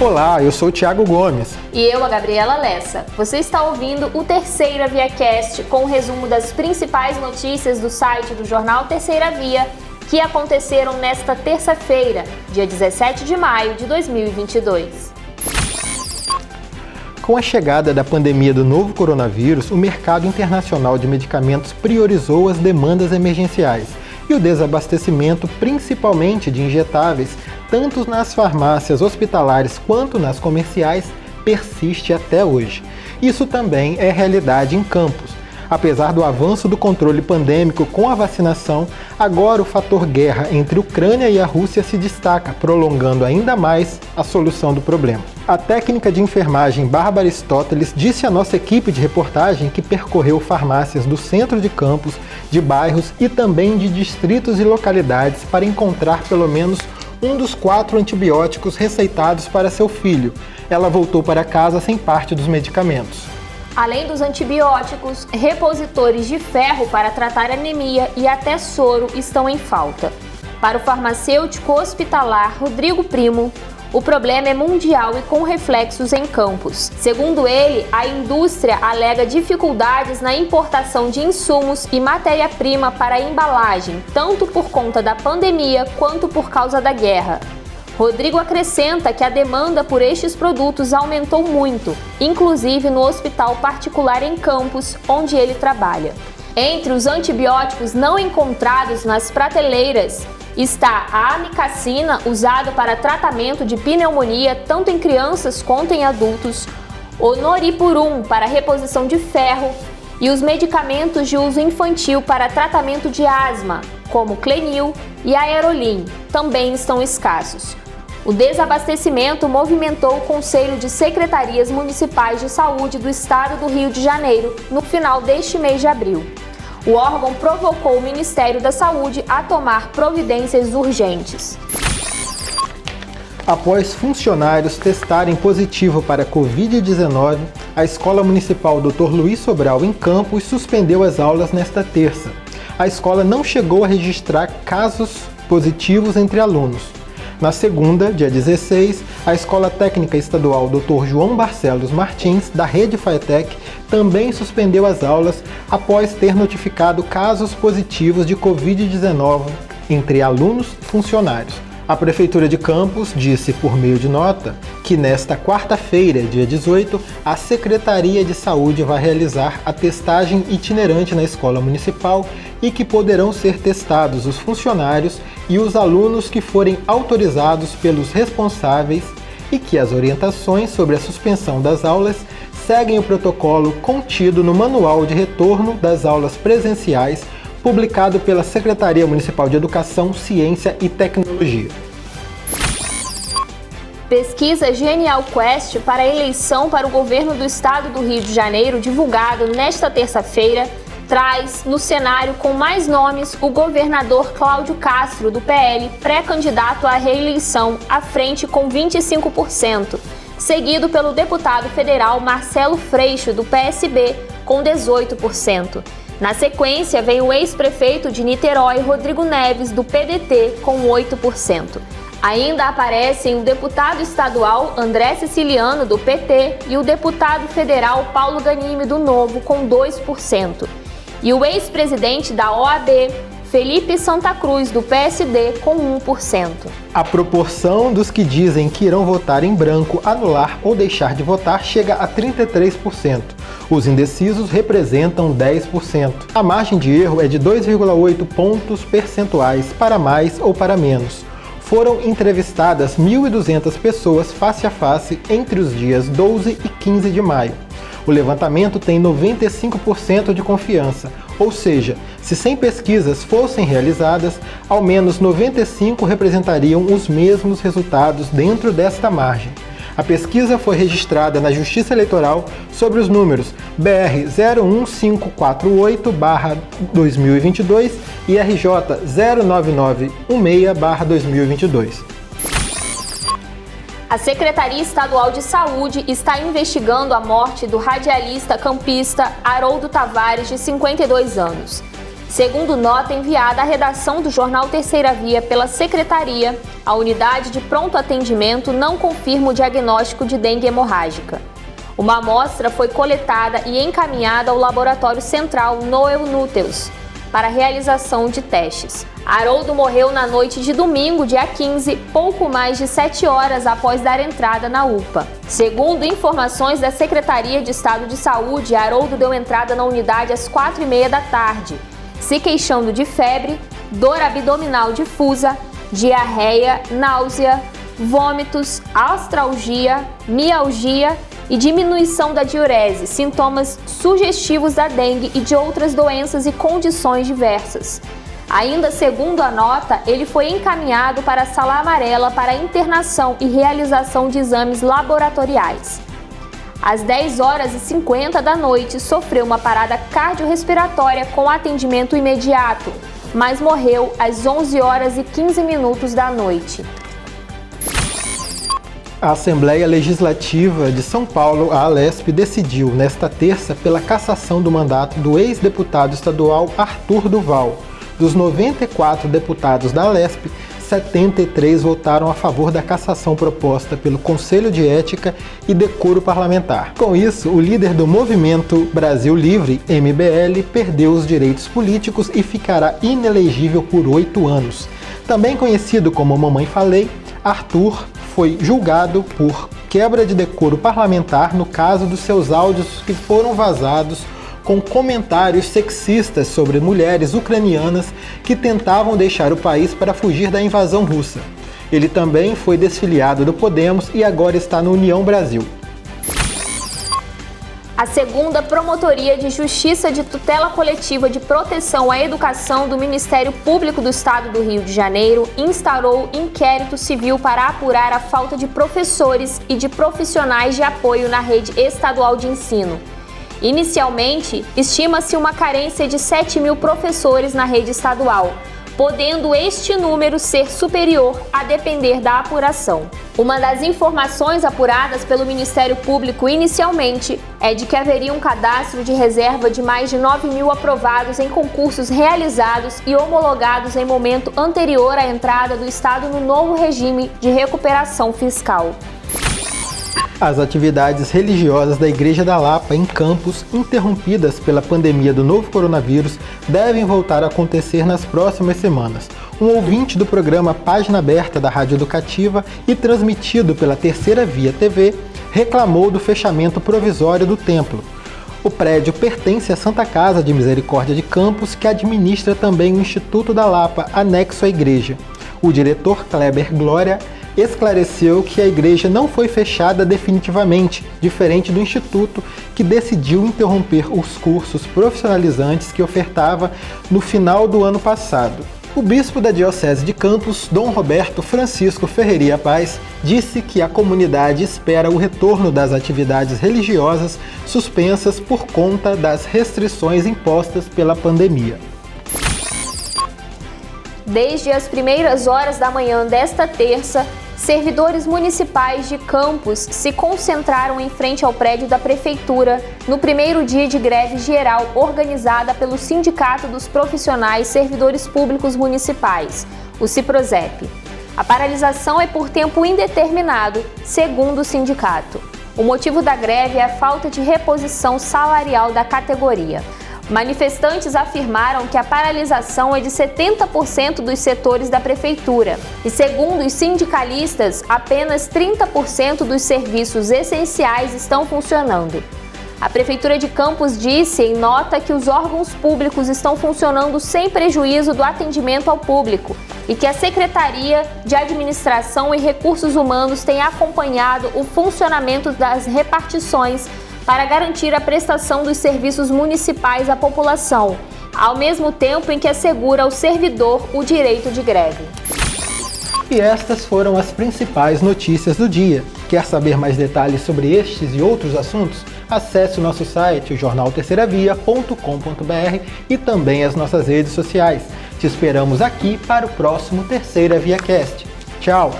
Olá, eu sou o Thiago Gomes. E eu, a Gabriela Lessa. Você está ouvindo o Terceira ViaCast, com o um resumo das principais notícias do site do jornal Terceira Via, que aconteceram nesta terça-feira, dia 17 de maio de 2022. Com a chegada da pandemia do novo coronavírus, o mercado internacional de medicamentos priorizou as demandas emergenciais e o desabastecimento, principalmente de injetáveis, tanto nas farmácias hospitalares quanto nas comerciais, persiste até hoje. Isso também é realidade em Campos. Apesar do avanço do controle pandêmico com a vacinação, agora o fator guerra entre Ucrânia e a Rússia se destaca, prolongando ainda mais a solução do problema. A técnica de enfermagem Bárbara Aristóteles disse à nossa equipe de reportagem que percorreu farmácias do centro de campos, de bairros e também de distritos e localidades para encontrar pelo menos um dos quatro antibióticos receitados para seu filho. Ela voltou para casa sem parte dos medicamentos. Além dos antibióticos, repositores de ferro para tratar anemia e até soro estão em falta. Para o farmacêutico hospitalar Rodrigo Primo, o problema é mundial e com reflexos em campos. Segundo ele, a indústria alega dificuldades na importação de insumos e matéria-prima para a embalagem, tanto por conta da pandemia quanto por causa da guerra. Rodrigo acrescenta que a demanda por estes produtos aumentou muito, inclusive no hospital particular em Campos, onde ele trabalha. Entre os antibióticos não encontrados nas prateleiras está a amicacina, usada para tratamento de pneumonia tanto em crianças quanto em adultos, o noripurum para reposição de ferro e os medicamentos de uso infantil para tratamento de asma, como Clenil e Aerolim, também estão escassos. O desabastecimento movimentou o Conselho de Secretarias Municipais de Saúde do Estado do Rio de Janeiro no final deste mês de abril. O órgão provocou o Ministério da Saúde a tomar providências urgentes. Após funcionários testarem positivo para Covid-19, a Escola Municipal Dr. Luiz Sobral em Campos suspendeu as aulas nesta terça. A escola não chegou a registrar casos positivos entre alunos. Na segunda, dia 16, a Escola Técnica Estadual Dr. João Barcelos Martins, da Rede Faetec, também suspendeu as aulas após ter notificado casos positivos de Covid-19 entre alunos e funcionários. A Prefeitura de Campos disse por meio de nota que nesta quarta-feira, dia 18, a Secretaria de Saúde vai realizar a testagem itinerante na escola municipal e que poderão ser testados os funcionários e os alunos que forem autorizados pelos responsáveis e que as orientações sobre a suspensão das aulas seguem o protocolo contido no Manual de Retorno das Aulas Presenciais publicado pela Secretaria Municipal de Educação, Ciência e Tecnologia. Pesquisa Genial Quest para a eleição para o governo do estado do Rio de Janeiro, divulgado nesta terça-feira, traz no cenário com mais nomes o governador Cláudio Castro, do PL, pré-candidato à reeleição, à frente com 25%, seguido pelo deputado federal Marcelo Freixo, do PSB, com 18%. Na sequência, vem o ex-prefeito de Niterói, Rodrigo Neves, do PDT, com 8%. Ainda aparecem o deputado estadual André Siciliano, do PT, e o deputado federal Paulo Ganime, do Novo, com 2%. E o ex-presidente da OAB, Felipe Santa Cruz, do PSD, com 1%. A proporção dos que dizem que irão votar em branco, anular ou deixar de votar chega a 33%. Os indecisos representam 10%. A margem de erro é de 2,8 pontos percentuais para mais ou para menos. Foram entrevistadas 1.200 pessoas face a face entre os dias 12 e 15 de maio. O levantamento tem 95% de confiança, ou seja, se 100 pesquisas fossem realizadas, ao menos 95 representariam os mesmos resultados dentro desta margem. A pesquisa foi registrada na Justiça Eleitoral sobre os números BR 01548-2022 e RJ 09916-2022. A Secretaria Estadual de Saúde está investigando a morte do radialista campista Haroldo Tavares, de 52 anos. Segundo nota enviada à redação do jornal Terceira Via pela Secretaria, a unidade de pronto atendimento não confirma o diagnóstico de dengue hemorrágica. Uma amostra foi coletada e encaminhada ao Laboratório Central Noel Núteus para realização de testes. Haroldo morreu na noite de domingo, dia 15, pouco mais de 7 horas após dar entrada na UPA. Segundo informações da Secretaria de Estado de Saúde, Haroldo deu entrada na unidade às 4 e meia da tarde, se queixando de febre, dor abdominal difusa, diarreia, náusea, vômitos, astralgia, mialgia e diminuição da diurese, sintomas sugestivos da dengue e de outras doenças e condições diversas. Ainda segundo a nota, ele foi encaminhado para a sala amarela para internação e realização de exames laboratoriais. Às 10 horas e 50 da noite, sofreu uma parada cardiorrespiratória com atendimento imediato, mas morreu às 11 horas e 15 minutos da noite. A Assembleia Legislativa de São Paulo, a Alesp, decidiu nesta terça pela cassação do mandato do ex-deputado estadual Arthur Duval. Dos 94 deputados da Alesp, 73 votaram a favor da cassação proposta pelo Conselho de Ética e Decoro Parlamentar. Com isso, o líder do movimento Brasil Livre, MBL, perdeu os direitos políticos e ficará inelegível por oito anos. Também conhecido como Mamãe Falei, Arthur foi julgado por quebra de decoro parlamentar no caso dos seus áudios que foram vazados com comentários sexistas sobre mulheres ucranianas que tentavam deixar o país para fugir da invasão russa. Ele também foi desfiliado do Podemos e agora está no União Brasil. A segunda Promotoria de Justiça de Tutela Coletiva de Proteção à Educação do Ministério Público do Estado do Rio de Janeiro instaurou inquérito civil para apurar a falta de professores e de profissionais de apoio na rede estadual de ensino. Inicialmente, estima-se uma carência de 7 mil professores na rede estadual, podendo este número ser superior a depender da apuração. Uma das informações apuradas pelo Ministério Público inicialmente é de que haveria um cadastro de reserva de mais de 9 mil aprovados em concursos realizados e homologados em momento anterior à entrada do Estado no novo regime de recuperação fiscal. As atividades religiosas da Igreja da Lapa em Campos, interrompidas pela pandemia do novo coronavírus, devem voltar a acontecer nas próximas semanas. Um ouvinte do programa Página Aberta da Rádio Educativa e transmitido pela Terceira Via TV reclamou do fechamento provisório do templo. O prédio pertence à Santa Casa de Misericórdia de Campos, que administra também o Instituto da Lapa, anexo à igreja. O diretor Kleber Glória esclareceu que a igreja não foi fechada definitivamente, diferente do Instituto, que decidiu interromper os cursos profissionalizantes que ofertava no final do ano passado. O bispo da Diocese de Campos, Dom Roberto Francisco Ferreira Paz, disse que a comunidade espera o retorno das atividades religiosas suspensas por conta das restrições impostas pela pandemia. Desde as primeiras horas da manhã desta terça, servidores municipais de Campos se concentraram em frente ao prédio da Prefeitura no primeiro dia de greve geral organizada pelo Sindicato dos Profissionais Servidores Públicos Municipais, o CIPROSEP. A paralisação é por tempo indeterminado, segundo o sindicato. O motivo da greve é a falta de reposição salarial da categoria. Manifestantes afirmaram que a paralisação é de 70% dos setores da prefeitura e, segundo os sindicalistas, apenas 30% dos serviços essenciais estão funcionando. A Prefeitura de Campos disse em nota que os órgãos públicos estão funcionando sem prejuízo do atendimento ao público e que a Secretaria de Administração e Recursos Humanos tem acompanhado o funcionamento das repartições para garantir a prestação dos serviços municipais à população, ao mesmo tempo em que assegura ao servidor o direito de greve. E estas foram as principais notícias do dia. Quer saber mais detalhes sobre estes e outros assuntos? Acesse o nosso site, jornalterceiravia.com.br e também as nossas redes sociais. Te esperamos aqui para o próximo Terceira Via Cast. Tchau!